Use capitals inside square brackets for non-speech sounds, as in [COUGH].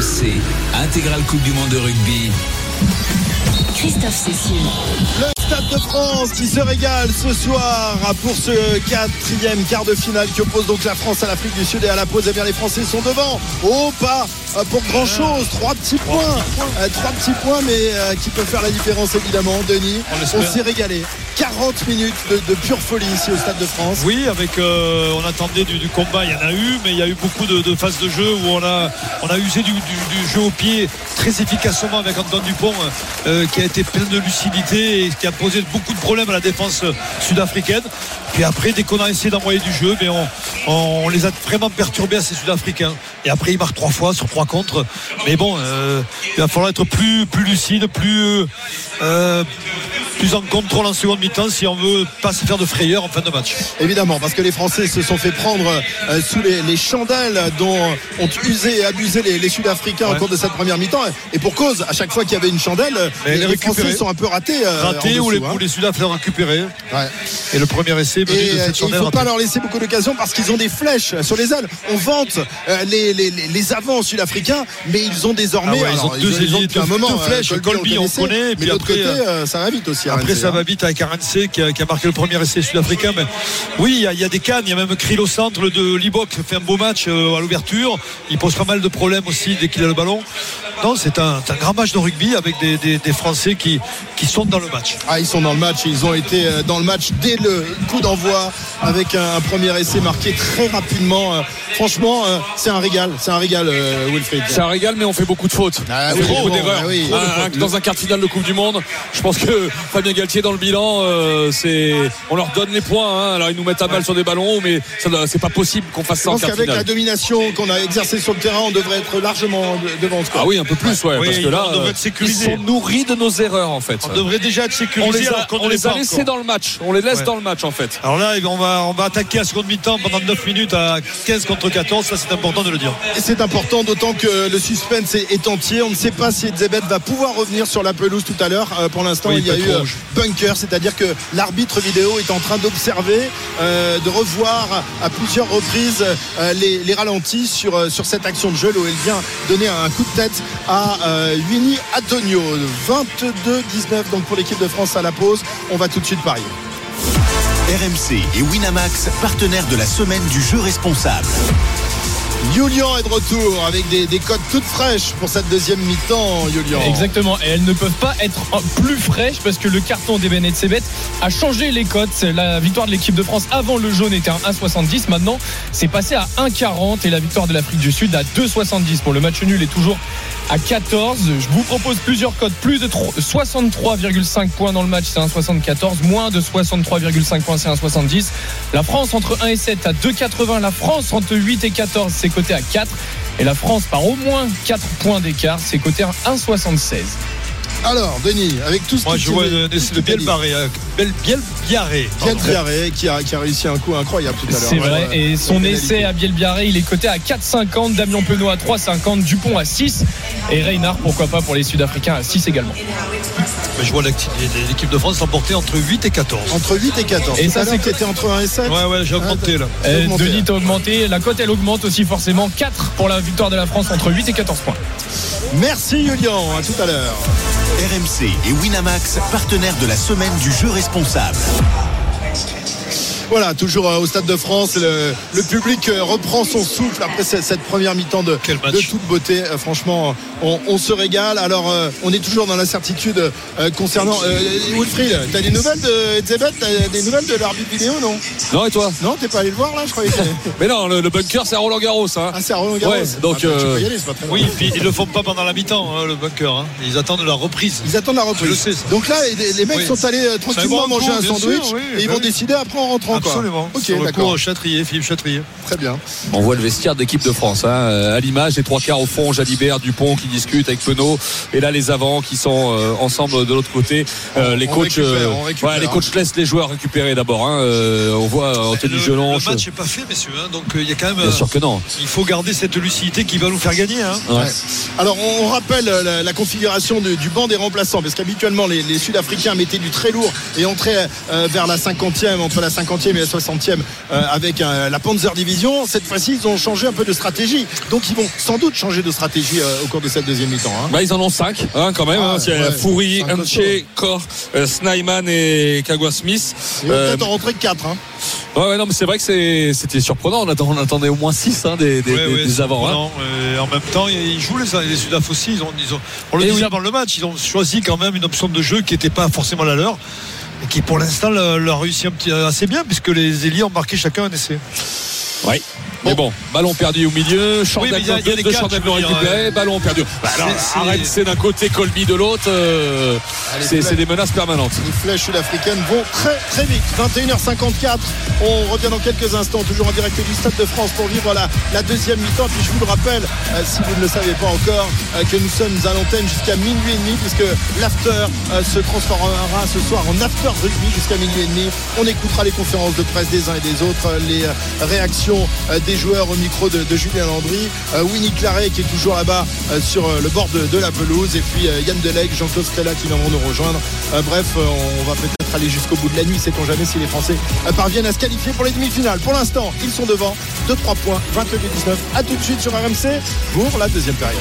RMC, intégrale Coupe du Monde de rugby. Christophe Cécile. Le Stade de France qui se régale ce soir pour ce quatrième quart de finale qui oppose donc la France à l'Afrique du Sud et à la pause. Eh bien les Français sont devant. Oh pas euh, pour grand chose. Trois petits points. Euh, trois petits points mais euh, qui peuvent faire la différence évidemment. Denis, on, s'est régalé. 40 minutes de, pure folie ici au Stade de France. Oui, euh, on attendait du, combat, il y en a eu, mais il y a eu beaucoup de, phases de jeu où on a, usé du, du jeu au pied très efficacement avec Antoine Dupont euh, qui a été plein de lucidité et qui a posé beaucoup de problèmes à la défense sud-africaine. Puis après, dès qu'on a essayé d'envoyer du jeu, mais on, on, les a vraiment perturbés à ces Sud-Africains. Et après, ils marquent trois fois sur trois contre. Mais bon, euh, il va falloir être plus, plus lucide, plus, euh, plus en contrôle en seconde mi-temps si on veut pas se faire de frayeur en fin de match. Évidemment, parce que les Français se sont fait prendre euh, sous les, les, chandelles dont ont usé et abusé les, les Sud-Africains ouais. au cours de cette première mi-temps. Et pour cause, à chaque fois qu'il y avait une chandelle, les, les, Français sont un peu ratés. ratés ou les, hein. les Sud-Africains récupérés. Ouais. Et le premier essai, et, de il ne faut pas leur laisser beaucoup d'occasions parce qu'ils ont des flèches sur les ailes. On vante euh, les, les, les avants sud-africains, mais ils ont désormais ah ouais, ils ont deux, ils ont, deux, deux, un moment, deux flèches. euh, Colby, on connaît. Mais puis après, côté, euh, ça va vite aussi. Après, RNC, ça hein. va vite avec RNC qui a, qui a marqué le premier essai sud-africain. Mais oui, il y, a, il y, a des cannes. Il y a même Krill au centre de Libok fait un beau match euh, à l'ouverture. Il pose pas mal de problèmes aussi dès qu'il a le ballon. Non, c'est un, un, grand match de rugby avec des, des, des, Français qui, qui sont dans le match. Ah, ils sont dans le match. Ils ont été euh, dans le match dès le coup d'envoi avec un, un, premier essai marqué très rapidement. Euh, franchement, euh, c'est un régal. C'est un régal, euh, Wilfried. C'est un régal, mais on fait beaucoup de fautes. Ah, on oui, fait beaucoup d'erreurs. ah oui. Ah, dans un quart de finale de Coupe du Monde, je pense que Fabien Galtier dans le bilan, euh, c'est on leur donne les points. Hein. Alors ils nous mettent à balle sur des ballons, mais c'est pas possible qu'on fasse ça je en quart qu'avec finale. la domination qu'on a exercée sur le terrain, on devrait être largement devant. Ah oui, un peu plus, ouais, oui, parce que là, ils sont nourris de nos erreurs en fait. On devrait déjà être sécurisé. On les a, on les laissés encore. dans le match. On les laisse Ouais. dans le match en fait. Alors là, on va, on va attaquer à seconde mi-temps pendant 9 minutes à 15 contre 14. Ça, c'est important de le dire. Et c'est important, d'autant que le suspense est, entier. On ne sait pas si Zebet va pouvoir revenir sur la pelouse tout à l'heure. Euh, pour l'instant, Oui, il y a eu euh, rouge. bunker, c'est-à-dire que l'arbitre vidéo est en train d'observer, euh, de revoir à plusieurs reprises euh, les, les ralentis sur, sur cette action de jeu où il vient donner un coup de tête à Winnie Antonio. 22-19 donc pour l'équipe de France à la pause. On va tout de suite parier. RMC et Winamax, partenaires de la semaine du jeu responsable. Julian est de retour avec des, des codes toutes fraîches pour cette deuxième mi-temps, Julian. Exactement, et elles ne peuvent pas être plus fraîches parce que le carton des Sebet a changé les cotes. La victoire de l'équipe de France avant le jaune était à 1,70. Maintenant, c'est passé à 1,40 et la victoire de l'Afrique du Sud à 2,70. Pour le match nul est toujours à 14. Je vous propose plusieurs codes. Plus de 63,5 points dans le match, c'est 1,74. Moins de 63,5 points, c'est 1,70. La France entre 1 et 7 à 2,80. La France entre 8 et 14, c'est coté à 4. Et la France par au moins 4 points d'écart, c'est coté à 1,76. Alors, Denis, avec tout ce Moi, que je tu vois le Biel. Barré. euh, Biel Biel Biarré. Pardon. Biarré qui a, qui a réussi un coup incroyable tout à l'heure. C'est vrai. Et son essai à Bielbiarré, il est coté à 4,50. Damien Penaud à 3,50. Dupont à 6. Et Reynard, pourquoi pas pour les Sud-Africains à 6 également. Mais je vois l'équipe de France s'emporter entre 8 et 14. Entre 8 et 14. Et ça, c'est- qui était entre 1 et 7. Ouais, ouais, j'ai augmenté là. T'as Euh, augmenté, Denis hein. a augmenté. La cote, elle augmente aussi forcément. 4 pour la victoire de la France entre 8 et 14 points. Merci Julian, à tout à l'heure. RMC et Winamax, partenaires de la semaine du jeu responsable. Voilà, toujours euh, au Stade de France, le, le public euh, reprend son souffle après cette, cette première mi-temps de, toute beauté. Euh, franchement, on, on se régale. Alors, on est toujours dans l'incertitude concernant euh, Wilfried. T'as des nouvelles de Etzebeth T'as des nouvelles de l'arbitre vidéo, non? Non et toi? Non, t'es pas allé le voir là Je croyais que [LAUGHS] Mais non, le, le bunker c'est à Roland Garros. Hein. Ah, c'est à Roland Garros. Ouais, donc, Ah, bah, tu peux y aller, c'est pas très Oui, puis ils le font pas pendant la mi-temps, hein, le bunker. hein. Ils attendent la reprise. Ils attendent la Je le reprise. sais, ça. Donc là, les, les mecs Oui. sont allés tranquillement manger un sandwich sûr, oui, et ils vont oui. décider après en rentrant. Quoi. Absolument. Ok, Sur le d'accord. cours Châtrier, Philippe Châtrier. Très bien. On voit le vestiaire de l'équipe de France. Hein. Euh, À l'image, les trois quarts au fond, Jalibert, Dupont qui discutent avec Penaud. Et là, les avants qui sont euh, ensemble de l'autre côté. Euh, les on coachs, récupère, on récupère, ouais, les coachs laissent les joueurs récupérer d'abord. Hein. Euh, on voit Anthony le, Gelon. le match n'est pas fait, messieurs. hein, donc il y a quand même. Bien sûr que non. Il faut garder cette lucidité qui va nous faire gagner. hein. Ouais. Ouais. Alors on, rappelle la, la configuration de- du banc des remplaçants parce qu'habituellement les, les Sud-Africains mettaient du très lourd et entraient euh, vers la 50e entre la 50e 50e et la 60e euh, avec euh, la Panzer Division. Cette fois-ci, ils ont changé un peu de stratégie. Donc, ils vont sans doute changer de stratégie euh, au cours de cette deuxième mi-temps. hein. Bah, ils en ont 5 hein, quand même. Ah, hein. Il y a ouais, costaud. Kor, euh, Snyman et Kagwa Smith. Ils vont Euh, peut-être en rentrer que 4. Hein. ouais, ouais, non, mais c'est vrai que c'est- c'était surprenant. On, attend- on attendait au moins 6 hein, des, des, Ouais, des- ouais, des c'est avants. hein. surprenant. Et en même temps, ils jouent les, les Sudaf aussi. Ils ont, ils ont- on le disait oui. avant le match, ils ont choisi quand même une option de jeu qui n'était pas forcément la leur. Et qui pour l'instant réussit un petit, assez bien puisque les Élites ont marqué chacun un essai. Ouais. Mais bon, ballon perdu au milieu, Oui, des je veux dire, récupéré, euh, ballon perdu. Bah alors, c'est- arrête, c'est d'un côté, Colby de l'autre. euh, c'est des menaces permanentes. Les flèches sud-africaines vont très très vite. 21h54. On revient dans quelques instants, toujours en direct du Stade de France pour vivre la, la deuxième mi-temps. Puis je vous le rappelle, euh, si vous ne le savez pas encore, euh, que nous sommes à l'antenne jusqu'à minuit et demi, puisque l'after se transformera ce soir en after rugby jusqu'à minuit et demi. On écoutera les conférences de presse des uns et des autres, les réactions euh, des joueurs au micro de, Julien Landry, euh, Winnie Claret qui est toujours là-bas euh, sur euh, le bord de, la pelouse, et puis Yann Deleg, Jean-Claude Stella qui viendront nous rejoindre. Bref, on va peut-être aller jusqu'au bout de la nuit, sait-on jamais si les Français parviennent à se qualifier pour les demi-finales. Pour l'instant, ils sont devant, 2-3 points, 22-19. À tout de suite sur RMC pour la deuxième période.